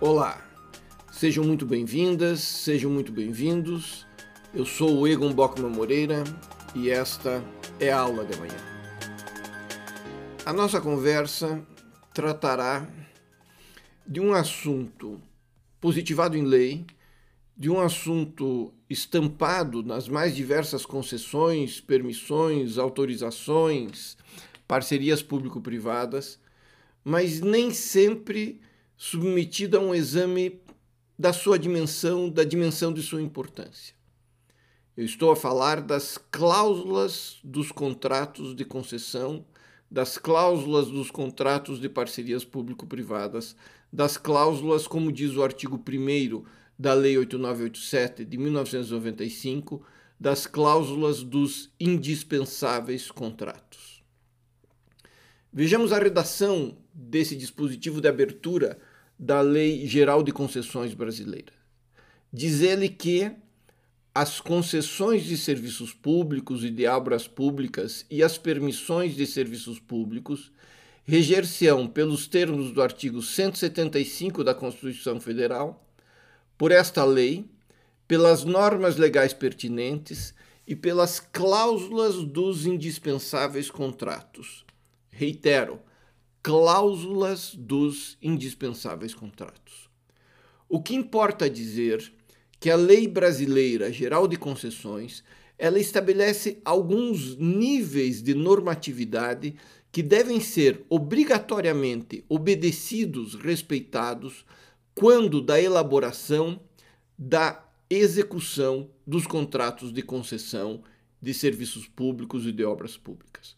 Olá, sejam muito bem-vindas, sejam muito bem-vindos. Eu sou o Egon Bockman Moreira e esta é a aula de manhã. A nossa conversa tratará de um assunto positivado em lei, de um assunto estampado nas mais diversas concessões, permissões, autorizações, parcerias público-privadas, mas nem sempre submetido a um exame da sua dimensão, da dimensão de sua importância. Eu estou a falar das cláusulas dos contratos de concessão, das cláusulas dos contratos de parcerias público-privadas, das cláusulas, como diz o artigo 1 da Lei 8987 de 1995, das cláusulas dos indispensáveis contratos. Vejamos a redação desse dispositivo de abertura da Lei Geral de Concessões Brasileira. Diz ele que as concessões de serviços públicos e de obras públicas e as permissões de serviços públicos reger-se-ão pelos termos do artigo 175 da Constituição Federal, por esta lei, pelas normas legais pertinentes e pelas cláusulas dos indispensáveis contratos. Reitero, cláusulas dos indispensáveis contratos. O que importa dizer que a Lei Brasileira Geral de Concessões ela estabelece alguns níveis de normatividade que devem ser obrigatoriamente obedecidos, respeitados, quando da elaboração da execução dos contratos de concessão de serviços públicos e de obras públicas.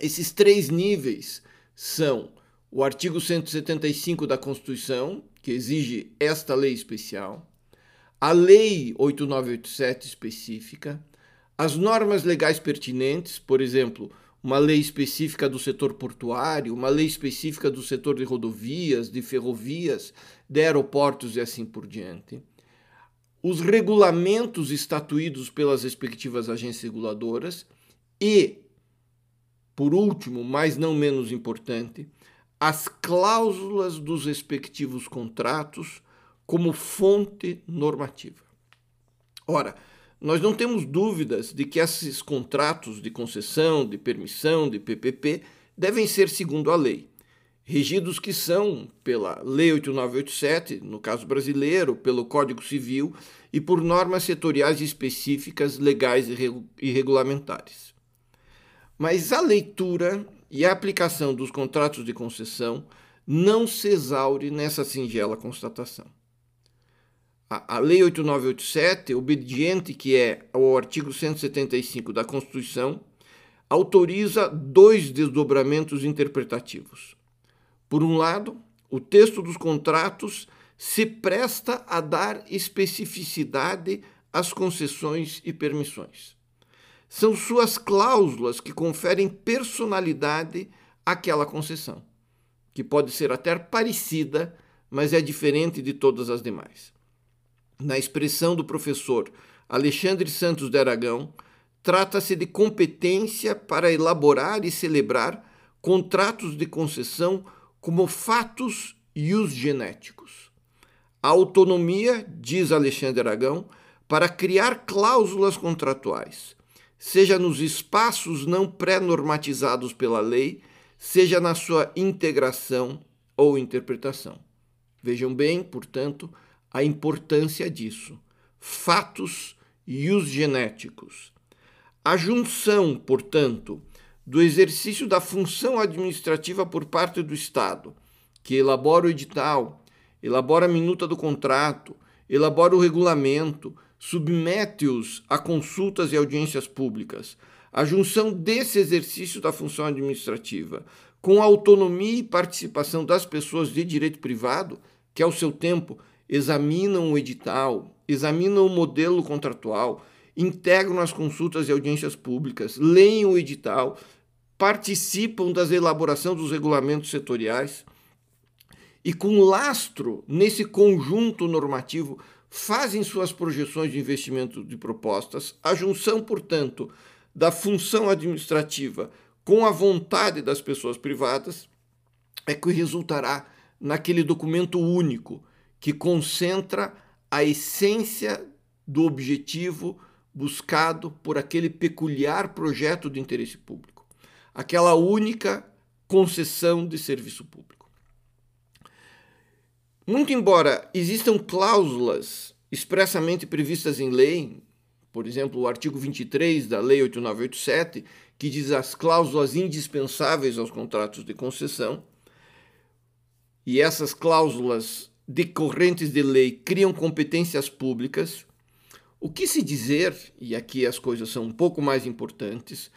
Esses três níveis são o artigo 175 da Constituição, que exige esta lei especial, a Lei 8987 específica, as normas legais pertinentes, por exemplo, uma lei específica do setor portuário, uma lei específica do setor de rodovias, de ferrovias, de aeroportos e assim por diante. Os regulamentos estatuídos pelas respectivas agências reguladoras e por último, mas não menos importante, as cláusulas dos respectivos contratos como fonte normativa. Ora, nós não temos dúvidas de que esses contratos de concessão, de permissão, de PPP devem ser segundo a lei, regidos que são pela Lei 8987, no caso brasileiro, pelo Código Civil e por normas setoriais específicas, legais e regulamentares. Mas a leitura e a aplicação dos contratos de concessão não se exaure nessa singela constatação. A, a Lei 8987, obediente que é ao artigo 175 da Constituição, autoriza dois desdobramentos interpretativos. Por um lado, o texto dos contratos se presta a dar especificidade às concessões e permissões. São suas cláusulas que conferem personalidade àquela concessão, que pode ser até parecida, mas é diferente de todas as demais. Na expressão do professor Alexandre Santos de Aragão, trata-se de competência para elaborar e celebrar contratos de concessão como fatos e os genéticos. A autonomia, diz Alexandre Aragão, para criar cláusulas contratuais, seja nos espaços não pré-normatizados pela lei, seja na sua integração ou interpretação. Vejam bem, portanto, a importância disso. Fatos e os genéticos. A junção, portanto, do exercício da função administrativa por parte do Estado, que elabora o edital, elabora a minuta do contrato, elabora o regulamento, submete-os a consultas e audiências públicas. A junção desse exercício da função administrativa com a autonomia e participação das pessoas de direito privado, que ao seu tempo examinam o edital, examinam o modelo contratual, integram as consultas e audiências públicas, leem o edital, participam das elaboração dos regulamentos setoriais e com lastro nesse conjunto normativo fazem suas projeções de investimento de propostas, a junção, portanto, da função administrativa com a vontade das pessoas privadas é que resultará naquele documento único que concentra a essência do objetivo buscado por aquele peculiar projeto de interesse público, aquela única concessão de serviço público. Muito embora existam cláusulas expressamente previstas em lei, por exemplo, o artigo 23 da Lei 8987, que diz as cláusulas indispensáveis aos contratos de concessão, e essas cláusulas decorrentes de lei criam competências públicas. O que se dizer, e aqui as coisas são um pouco mais importantes,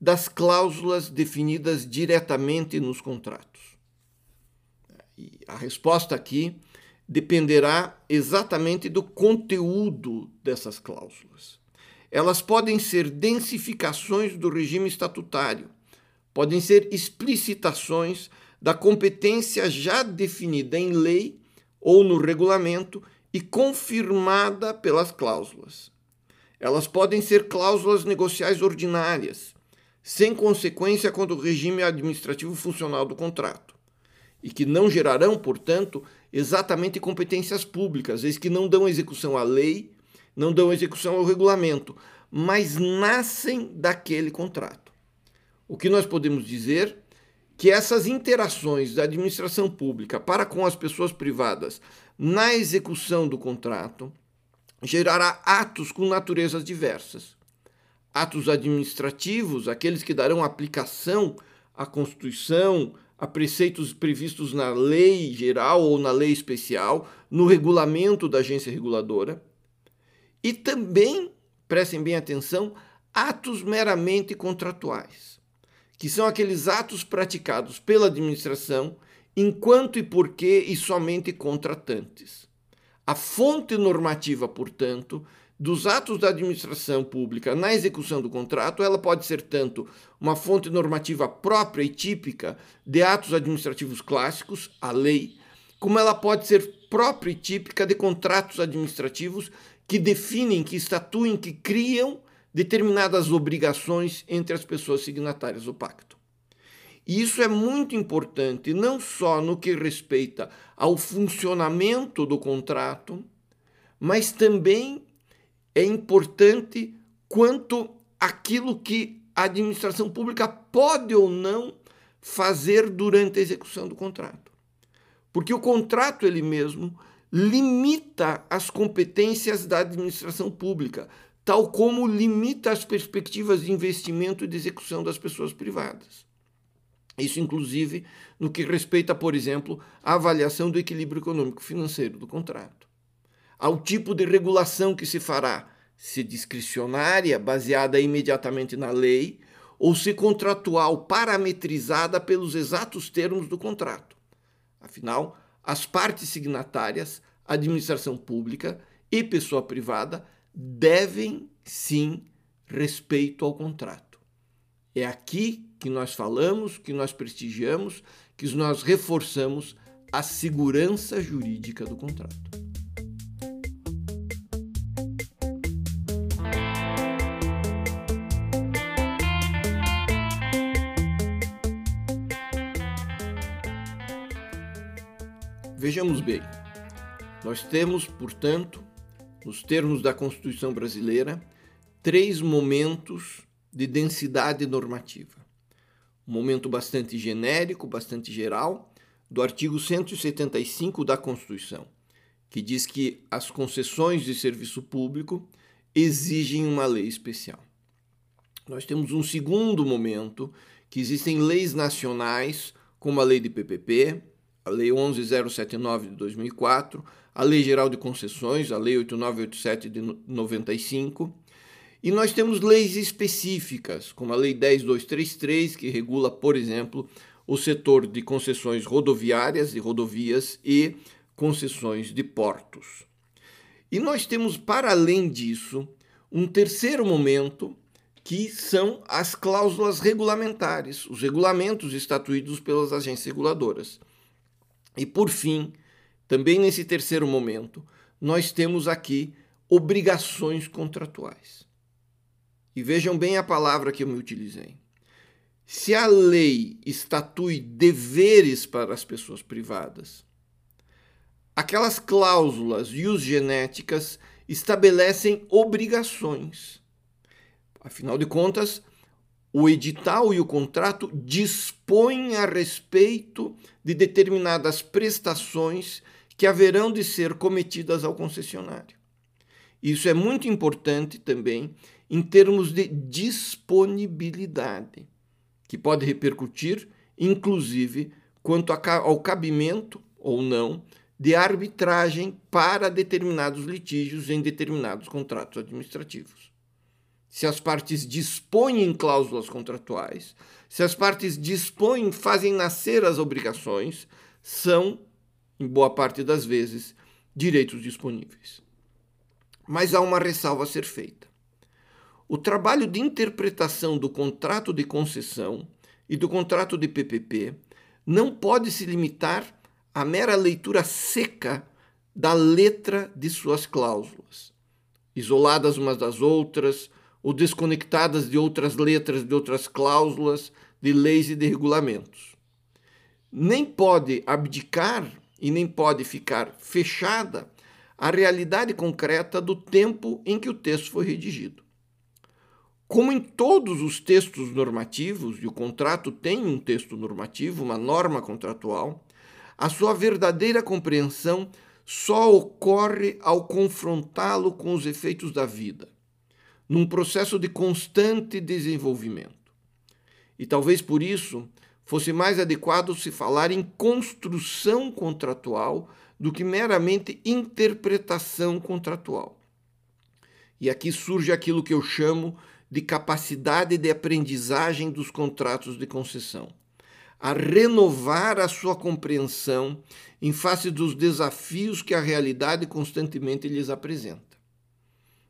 das cláusulas definidas diretamente nos contratos? E a resposta aqui dependerá exatamente do conteúdo dessas cláusulas. Elas podem ser densificações do regime estatutário, podem ser explicitações da competência já definida em lei ou no regulamento e confirmada pelas cláusulas. Elas podem ser cláusulas negociais ordinárias, sem consequência quanto ao regime administrativo funcional do contrato, e que não gerarão, portanto, exatamente competências públicas, eis que não dão execução à lei, não dão execução ao regulamento, mas nascem daquele contrato. O que nós podemos dizer que essas interações da administração pública para com as pessoas privadas na execução do contrato gerará atos com naturezas diversas. Atos administrativos, aqueles que darão aplicação à Constituição, a preceitos previstos na lei geral ou na lei especial, no regulamento da agência reguladora. E também, prestem bem atenção, atos meramente contratuais que são aqueles atos praticados pela administração enquanto e porque e somente contratantes. A fonte normativa, portanto, dos atos da administração pública na execução do contrato, ela pode ser tanto uma fonte normativa própria e típica de atos administrativos clássicos, a lei, como ela pode ser própria e típica de contratos administrativos que definem, que estatuem, que criam determinadas obrigações entre as pessoas signatárias do pacto. E isso é muito importante, não só no que respeita ao funcionamento do contrato, mas também é importante quanto aquilo que a administração pública pode ou não fazer durante a execução do contrato. Porque o contrato ele mesmo limita as competências da administração pública, tal como limita as perspectivas de investimento e de execução das pessoas privadas. Isso, inclusive, no que respeita, por exemplo, à avaliação do equilíbrio econômico-financeiro do contrato, ao tipo de regulação que se fará, se discricionária, baseada imediatamente na lei, ou se contratual, parametrizada pelos exatos termos do contrato. Afinal, as partes signatárias, administração pública e pessoa privada, devem sim respeito ao contrato. É aqui que nós falamos, que nós prestigiamos, que nós reforçamos a segurança jurídica do contrato. Vejamos bem, nós temos, portanto, nos termos da Constituição brasileira, três momentos de densidade normativa. Um momento bastante genérico, bastante geral, do artigo 175 da Constituição, que diz que as concessões de serviço público exigem uma lei especial. Nós temos um segundo momento, que existem leis nacionais, como a lei de PPP, a Lei 11079 de 2004, a Lei Geral de Concessões, a Lei 8987 de 95, e nós temos leis específicas, como a Lei 10233, que regula, por exemplo, o setor de concessões rodoviárias e rodovias e concessões de portos. E nós temos, para além disso, um terceiro momento, que são as cláusulas regulamentares, os regulamentos estatuídos pelas agências reguladoras. E por fim, também nesse terceiro momento, nós temos aqui obrigações contratuais. E vejam bem a palavra que eu me utilizei. se a lei estatui deveres para as pessoas privadas, aquelas cláusulas genéticas estabelecem obrigações. Afinal de contas, o edital e o contrato dispõem a respeito de determinadas prestações que haverão de ser cometidas ao concessionário. Isso é muito importante também em termos de disponibilidade, que pode repercutir, inclusive, quanto ao cabimento ou não de arbitragem para determinados litígios em determinados contratos administrativos. Se as partes dispõem em cláusulas contratuais, se as partes dispõem, fazem nascer as obrigações, são, em boa parte das vezes, direitos disponíveis. Mas há uma ressalva a ser feita. O trabalho de interpretação do contrato de concessão e do contrato de PPP não pode se limitar à mera leitura seca da letra de suas cláusulas, isoladas umas das outras ou desconectadas de outras letras de outras cláusulas de leis e de regulamentos. Nem pode abdicar e nem pode ficar fechada a realidade concreta do tempo em que o texto foi redigido. Como em todos os textos normativos, e o contrato tem um texto normativo, uma norma contratual, a sua verdadeira compreensão só ocorre ao confrontá-lo com os efeitos da vida, num processo de constante desenvolvimento. E talvez por isso fosse mais adequado se falar em construção contratual do que meramente interpretação contratual. E aqui surge aquilo que eu chamo de capacidade de aprendizagem dos contratos de concessão, a renovar a sua compreensão em face dos desafios que a realidade constantemente lhes apresenta.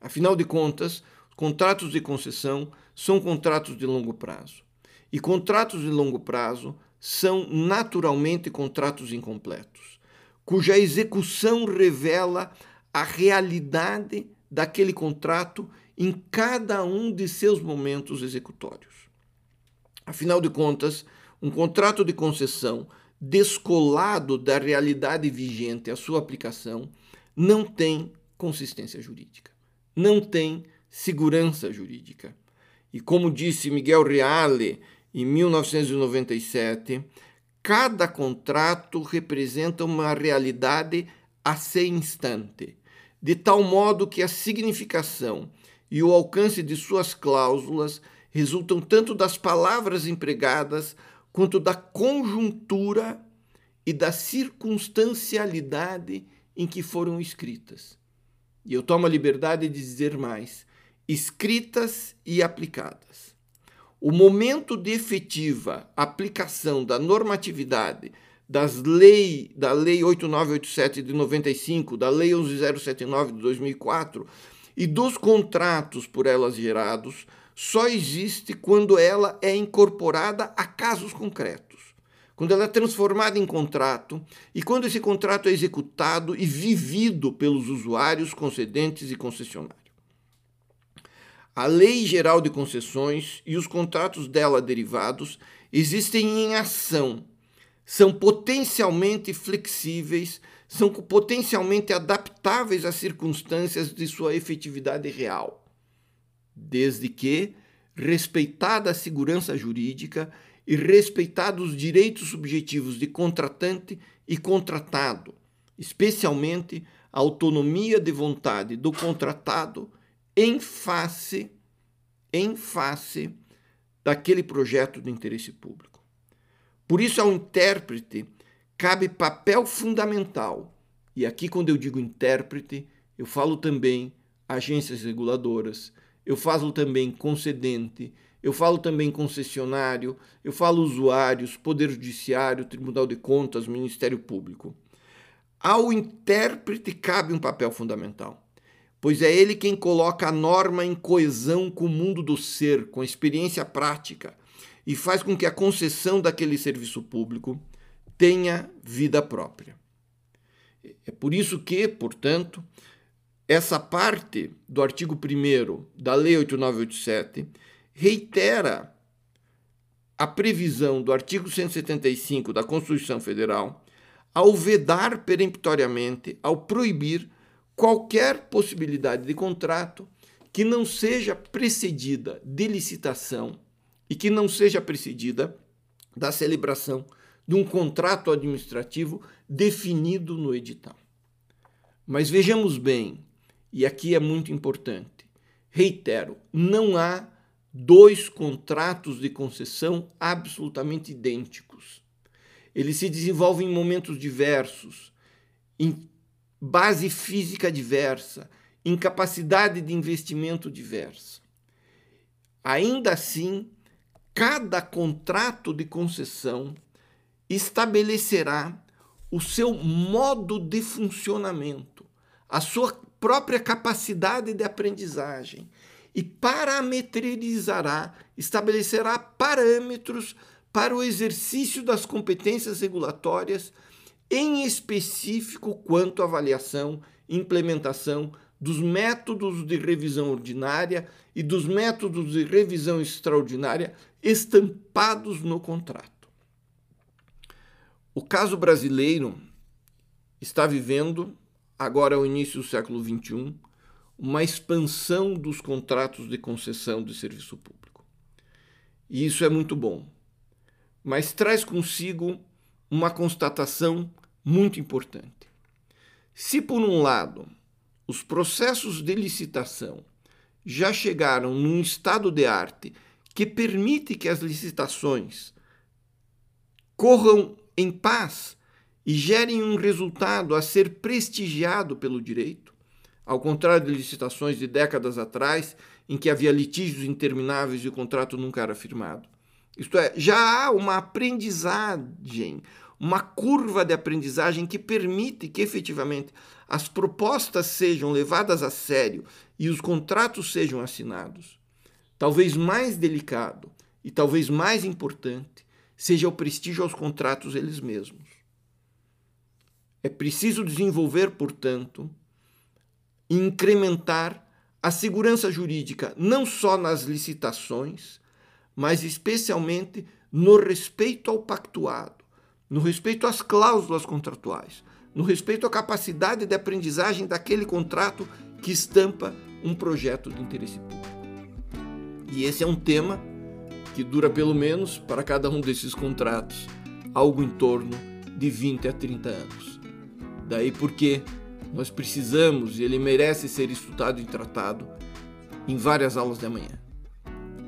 Afinal de contas, contratos de concessão são contratos de longo prazo. E contratos de longo prazo são naturalmente contratos incompletos, cuja execução revela a realidade daquele contrato em cada um de seus momentos executórios. Afinal de contas, um contrato de concessão descolado da realidade vigente à sua aplicação não tem consistência jurídica, não tem segurança jurídica. E como disse Miguel Reale em 1997, cada contrato representa uma realidade a ser instante, de tal modo que a significação e o alcance de suas cláusulas resultam tanto das palavras empregadas quanto da conjuntura e da circunstancialidade em que foram escritas. E eu tomo a liberdade de dizer mais: escritas e aplicadas. O momento de efetiva aplicação da normatividade das lei, da Lei 8987 de 95, da Lei 11079 de 2004 e dos contratos por elas gerados só existe quando ela é incorporada a casos concretos. Quando ela é transformada em contrato e quando esse contrato é executado e vivido pelos usuários, concedentes e concessionários. A Lei Geral de Concessões e os contratos dela derivados existem em ação, são potencialmente flexíveis são potencialmente adaptáveis às circunstâncias de sua efetividade real, desde que respeitada a segurança jurídica e respeitados os direitos subjetivos de contratante e contratado, especialmente a autonomia de vontade do contratado em face em face daquele projeto de interesse público. Por isso ao intérprete cabe papel fundamental. E aqui, quando eu digo intérprete, eu falo também agências reguladoras, eu falo também concedente, eu falo também concessionário, eu falo usuários, Poder Judiciário, Tribunal de Contas, Ministério Público. Ao intérprete cabe um papel fundamental, pois é ele quem coloca a norma em coesão com o mundo do ser, com a experiência prática, e faz com que a concessão daquele serviço público tenha vida própria. É por isso que, portanto, essa parte do artigo 1 da Lei 8987 reitera a previsão do artigo 175 da Constituição Federal ao vedar peremptoriamente, ao proibir qualquer possibilidade de contrato que não seja precedida de licitação e que não seja precedida da celebração de um contrato administrativo definido no edital. Mas vejamos bem, e aqui é muito importante, reitero, não há dois contratos de concessão absolutamente idênticos. Eles se desenvolvem em momentos diversos, em base física diversa, em capacidade de investimento diversa. Ainda assim, cada contrato de concessão estabelecerá o seu modo de funcionamento, a sua própria capacidade de aprendizagem e parametrizará, estabelecerá parâmetros para o exercício das competências regulatórias, em específico quanto à avaliação e implementação dos métodos de revisão ordinária e dos métodos de revisão extraordinária estampados no contrato. O caso brasileiro está vivendo, agora ao início do século XXI, uma expansão dos contratos de concessão de serviço público. E isso é muito bom, mas traz consigo uma constatação muito importante. Se, por um lado, os processos de licitação já chegaram num estado de arte que permite que as licitações corram em paz e gerem um resultado a ser prestigiado pelo direito, ao contrário de licitações de décadas atrás, em que havia litígios intermináveis e o contrato nunca era firmado. Isto é, já há uma aprendizagem, uma curva de aprendizagem que permite que efetivamente as propostas sejam levadas a sério e os contratos sejam assinados. Talvez mais delicado e talvez mais importante seja o prestígio aos contratos eles mesmos. É preciso desenvolver, portanto, incrementar a segurança jurídica não só nas licitações, mas especialmente no respeito ao pactuado, no respeito às cláusulas contratuais, no respeito à capacidade de aprendizagem daquele contrato que estampa um projeto de interesse público. E esse é um tema que dura pelo menos para cada um desses contratos algo em torno de 20 a 30 anos. Daí porque nós precisamos e ele merece ser estudado e tratado em várias aulas de amanhã.